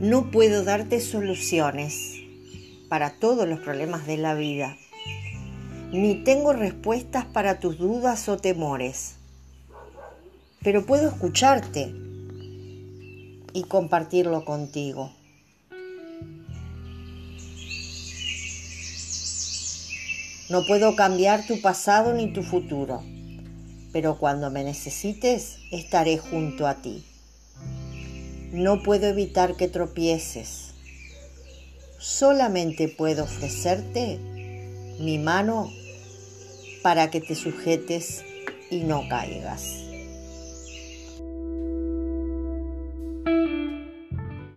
No puedo darte soluciones para todos los problemas de la vida, ni tengo respuestas para tus dudas o temores, pero puedo escucharte y compartirlo contigo. No puedo cambiar tu pasado ni tu futuro, pero cuando me necesites estaré junto a ti. No puedo evitar que tropieces. Solamente puedo ofrecerte mi mano para que te sujetes y no caigas.